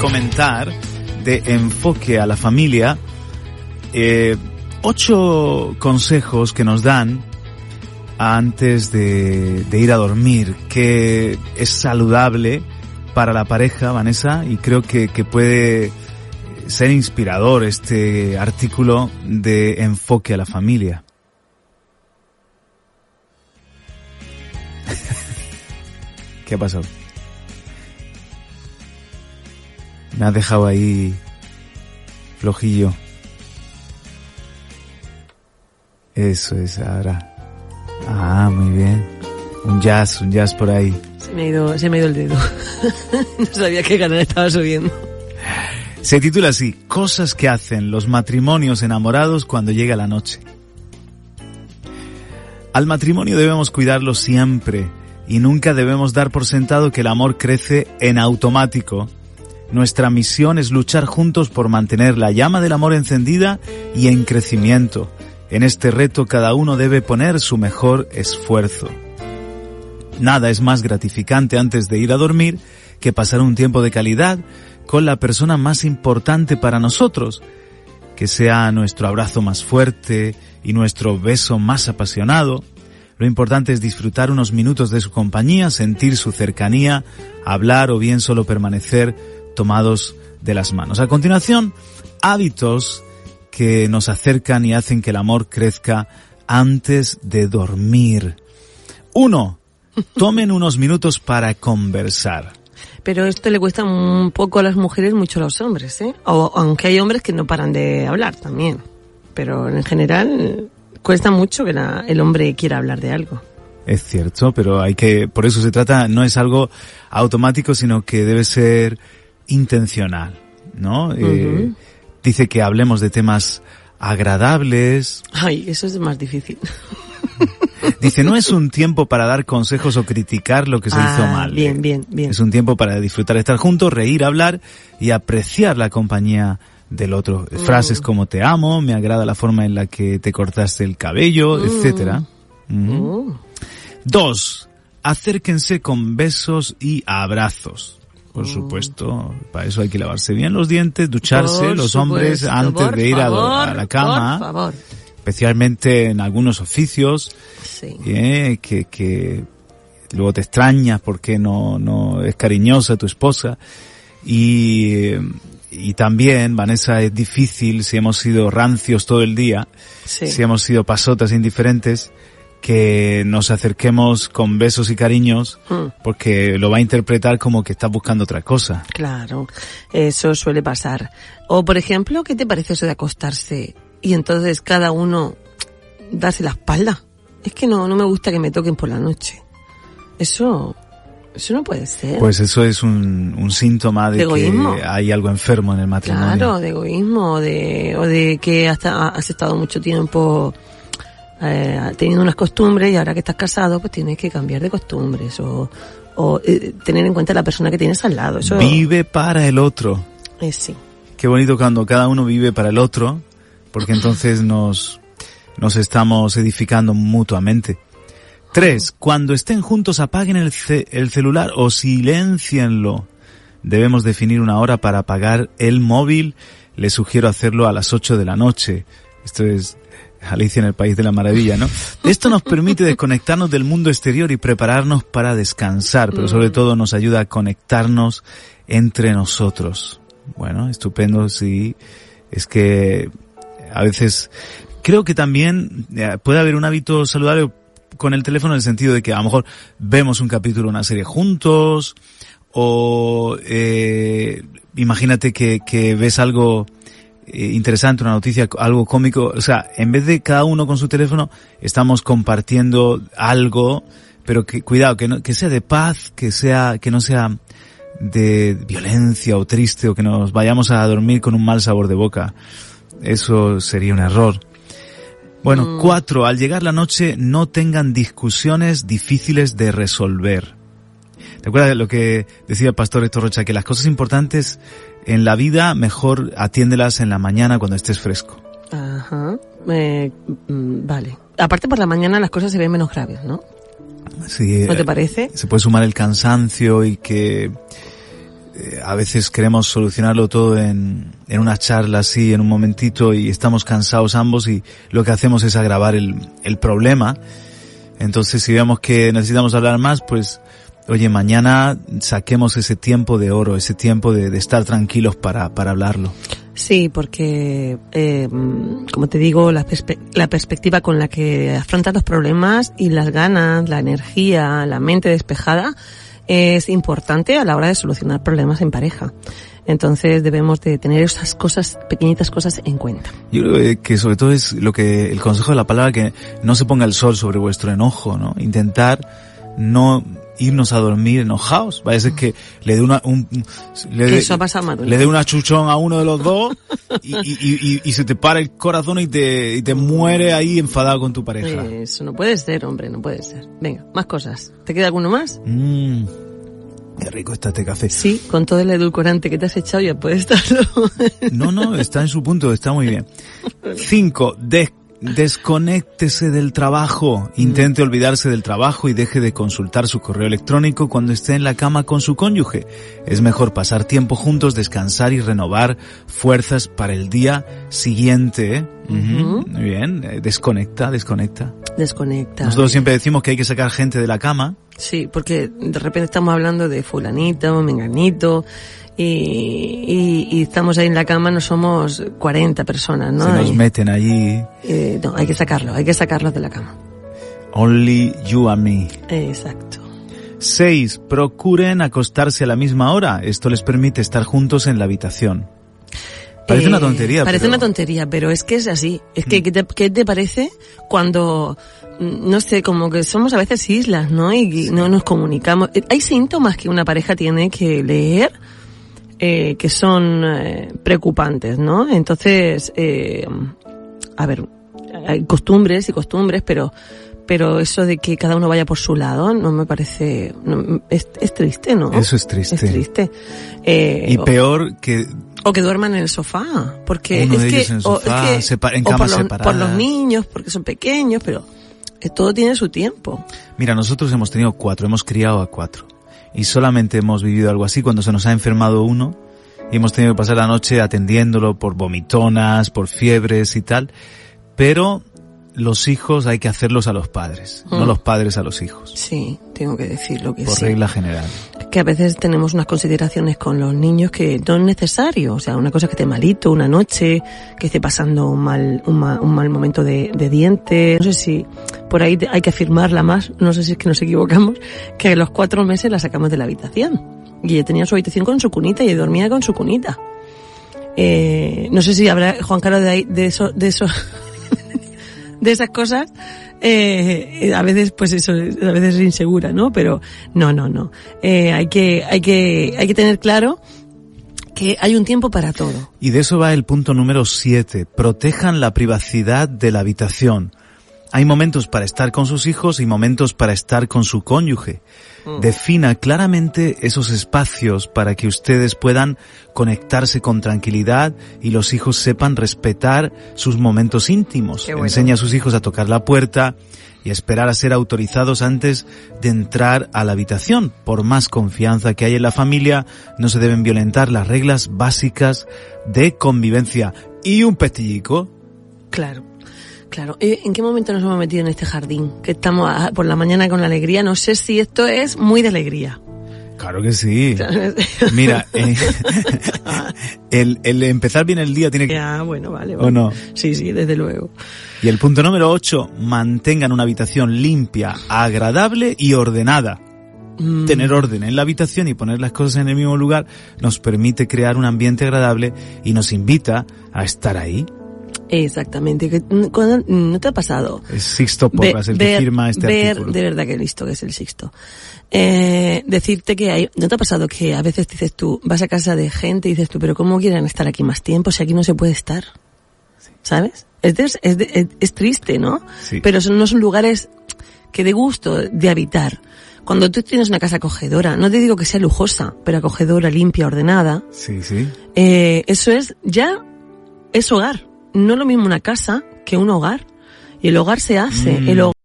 comentar de enfoque a la familia eh, ocho consejos que nos dan antes de, ir a dormir, que es saludable para la pareja, Vanessa, y creo que, que puede ser inspirador este artículo de enfoque a la familia. ¿Qué ha pasado? Me has dejado ahí flojillo. Eso es, ahora. Ah, muy bien. Un jazz, un jazz por ahí. Se me ha ido, se me ha ido el dedo. no sabía qué canal estaba subiendo. Se titula así, Cosas que hacen los matrimonios enamorados cuando llega la noche. Al matrimonio debemos cuidarlo siempre y nunca debemos dar por sentado que el amor crece en automático. Nuestra misión es luchar juntos por mantener la llama del amor encendida y en crecimiento. En este reto cada uno debe poner su mejor esfuerzo. Nada es más gratificante antes de ir a dormir que pasar un tiempo de calidad con la persona más importante para nosotros, que sea nuestro abrazo más fuerte y nuestro beso más apasionado, lo importante es disfrutar unos minutos de su compañía, sentir su cercanía, hablar o bien solo permanecer tomados de las manos. A continuación, hábitos que nos acercan y hacen que el amor crezca antes de dormir. Uno, tomen unos minutos para conversar. Pero esto le cuesta un poco a las mujeres, mucho a los hombres, ¿eh? O, aunque hay hombres que no paran de hablar también. Pero en general cuesta mucho que el hombre quiera hablar de algo. Es cierto, pero hay que, por eso se trata, no es algo automático, sino que debe ser intencional, ¿no? Eh, dice que hablemos de temas agradables. Ay, eso es más difícil. Dice, no es un tiempo para dar consejos o criticar lo que se hizo ah, mal. Bien, bien, bien. Es un tiempo para disfrutar, estar juntos, reír, hablar y apreciar la compañía del otro. Mm. Frases como te amo, me agrada la forma en la que te cortaste el cabello, mm. etcétera. Mm. Dos, acérquense con besos y abrazos. Por supuesto, para eso hay que lavarse bien los dientes, ducharse los hombres antes de ir a, la cama. Por favor. Especialmente en algunos oficios, eh, que, que luego te extrañas porque no, no es cariñosa tu esposa. Y y también, Vanessa, es difícil si hemos sido rancios todo el día, si hemos sido pasotas indiferentes, que nos acerquemos con besos y cariños, hmm. porque lo va a interpretar como que estás buscando otra cosa. Claro, eso suele pasar. O, por ejemplo, ¿qué te parece eso de acostarse y entonces cada uno darse la espalda? Es que no, no me gusta que me toquen por la noche. Eso eso no puede ser. Pues eso es un, un síntoma de, que hay algo enfermo en el matrimonio. Claro, de egoísmo, o de, o de que hasta has estado mucho tiempo eh, teniendo unas costumbres y ahora que estás casado pues tienes que cambiar de costumbres o, o eh, tener en cuenta la persona que tienes al lado. Eso, vive para el otro. Eh, sí. Qué bonito cuando cada uno vive para el otro, porque entonces nos, nos estamos edificando mutuamente. Tres, cuando estén juntos apaguen el, el celular o silencienlo. Debemos definir una hora para apagar el móvil. Les sugiero hacerlo a las ocho de la noche. Esto es Alicia en el País de la Maravilla, ¿no? Esto nos permite desconectarnos del mundo exterior y prepararnos para descansar, pero sobre mm. todo nos ayuda a conectarnos entre nosotros. Bueno, estupendo, sí. Es que a veces creo que también eh, puede haber un hábito saludable con el teléfono en el sentido de que a lo mejor vemos un capítulo, una serie juntos, o eh, imagínate que, que, ves algo interesante, una noticia, algo cómico, o sea, en vez de cada uno con su teléfono, estamos compartiendo algo, pero que cuidado, que, no, que sea de paz, que sea, que no sea de violencia o triste o que nos vayamos a dormir con un mal sabor de boca. Eso sería un error. Bueno, mm. cuatro, al llegar la noche no tengan discusiones difíciles de resolver. ¿Te acuerdas de lo que decía el pastor Héctor Rocha? Que las cosas importantes en la vida mejor atiéndelas en la mañana cuando estés fresco. Ajá. Eh, mm, vale. Aparte por la mañana las cosas se ven menos graves, ¿no? Sí. ¿No te parece? Se puede sumar el cansancio y que eh, a veces queremos solucionarlo todo en, en una charla así, en un momentito, y estamos cansados ambos y lo que hacemos es agravar el, el problema. Entonces, si vemos que necesitamos hablar más, pues, oye, mañana saquemos ese tiempo de oro, ese tiempo de, de estar tranquilos para, para hablarlo. Sí, porque, eh, como te digo, la, perspe la, perspectiva con la que afrontas los problemas y las ganas, la energía, la mente despejada es importante a la hora de solucionar problemas en pareja. Entonces debemos de tener esas cosas, pequeñitas cosas en cuenta. Yo creo que sobre todo es lo que el consejo de la palabra que no se ponga el sol sobre vuestro enojo, ¿no? Intentar no irnos a dormir enojados. Ser que le dé una, un, le dé, Eso de una le dé una chuchón a uno de los dos y, y, y, y se te para el corazón y te, y te muere ahí enfadado con tu pareja. Eso no puede ser, hombre, no puede ser. Venga, más cosas. ¿Te queda alguno más? Mmm, qué rico está este café. Sí, con todo el edulcorante que te has echado ya puede estarlo. No, no, está en su punto, está muy bien. Cinco, des- desconéctese del trabajo. Intente olvidarse del trabajo y deje de consultar su correo electrónico cuando esté en la cama con su cónyuge. Es mejor pasar tiempo juntos, descansar y renovar fuerzas para el día siguiente. ¿eh? Muy bien, eh, desconecta, desconecta. Desconecta. Nosotros siempre decimos que hay que sacar gente de la cama. Sí, porque de repente estamos hablando de fulanito, menganito, y, y, y estamos ahí en la cama, no somos 40 personas, ¿no? Se nos Y, meten allí. eh, no, hay que sacarlo, hay que sacarlos de la cama. Only you and me. Exacto. 6. Procuren acostarse a la misma hora. Esto les permite estar juntos en la habitación. Parece Eh, una tontería, Parece pero- una tontería, pero es que es así. Es que, ¿qué te, qué te parece cuando, mm, no sé, como que somos a veces islas, ¿no? Y y no nos comunicamos. Eh, Hay síntomas que una pareja tiene que leer eh, que son eh, preocupantes, ¿no? Entonces, eh, a ver, hay costumbres y costumbres, pero pero eso de que cada uno vaya por su lado no me parece no, es, es triste no Eso es triste. es triste Eh, Y peor que o que duerman en el sofá, porque Uno es de que, ellos en el es sofá, que- sepa- en por los, por los niños, porque son pequeños, pero eh, todo tiene su tiempo. Mira, nosotros hemos tenido cuatro, hemos criado a cuatro. Y solamente hemos vivido algo así cuando se nos ha enfermado uno y hemos tenido que pasar la noche atendiéndolo por vomitonas, por fiebres y tal. Pero los hijos hay que hacerlos a los padres, no Mm. los padres a los hijos, Sí, tengo que decirlo que por sí. regla general. Que a veces tenemos unas consideraciones con los niños que no es necesario. O sea, una cosa que esté malito una noche, que esté pasando un mal, un mal, un mal momento de, de dientes. No sé si por ahí hay que afirmarla más, no sé si es que nos equivocamos, que a los cuatro meses la sacamos de la habitación. Y ella tenía su habitación con su cunita y dormía con su cunita. Eh, no sé si habrá, Juan Carlos, de ahí, de eso, de eso, de esas cosas, eh, a veces, pues eso, a veces es insegura, ¿no? Pero no, no, no. Eh, hay que, hay que, hay que tener claro que hay un tiempo para todo. Y de eso va el punto número siete. Protejan la privacidad de la habitación. Hay momentos para estar con sus hijos y momentos para estar con su cónyuge. Defina claramente esos espacios para que ustedes puedan conectarse con tranquilidad y los hijos sepan respetar sus momentos íntimos. Bueno. Enseña a sus hijos a tocar la puerta y esperar a ser autorizados antes de entrar a la habitación. Por más confianza que hay en la familia, no se deben violentar las reglas básicas de convivencia. Y un pestillico. Claro. Claro. Eh, ¿En qué momento nos hemos metido en este jardín? Que estamos a- por la mañana con la alegría. No sé si esto es muy de alegría. Claro que sí. Mira, eh, el, el empezar bien el día tiene que... ya, bueno, vale, ¿O vale. no? Sí, sí, desde luego. Y el punto número 8, mantengan una habitación limpia, agradable y ordenada. Mm, Tener orden en la habitación y poner las cosas en el mismo lugar nos permite crear un ambiente agradable y nos invita a estar ahí. Exactamente. Que, mm, cuando- ¿No te ha pasado? Es Sixto Porras el que ver- firma este ver, artículo. de verdad que listo que es el Sixto. Eh, decirte que hay, ¿no te ha pasado que a veces dices tú, vas a casa de gente y dices tú, pero ¿cómo quieren estar aquí más tiempo si aquí no se puede estar? ¿Sabes? Es, des- es, de- es, es triste, ¿no? Sí. Pero son, no son lugares que de gusto de habitar. Cuando tú tienes una casa acogedora, no te digo que sea lujosa, pero acogedora, limpia, ordenada, Sí, sí. eh, eso es ya es hogar. No es lo mismo una casa que un hogar. Y el hogar se hace. Mm. El hogar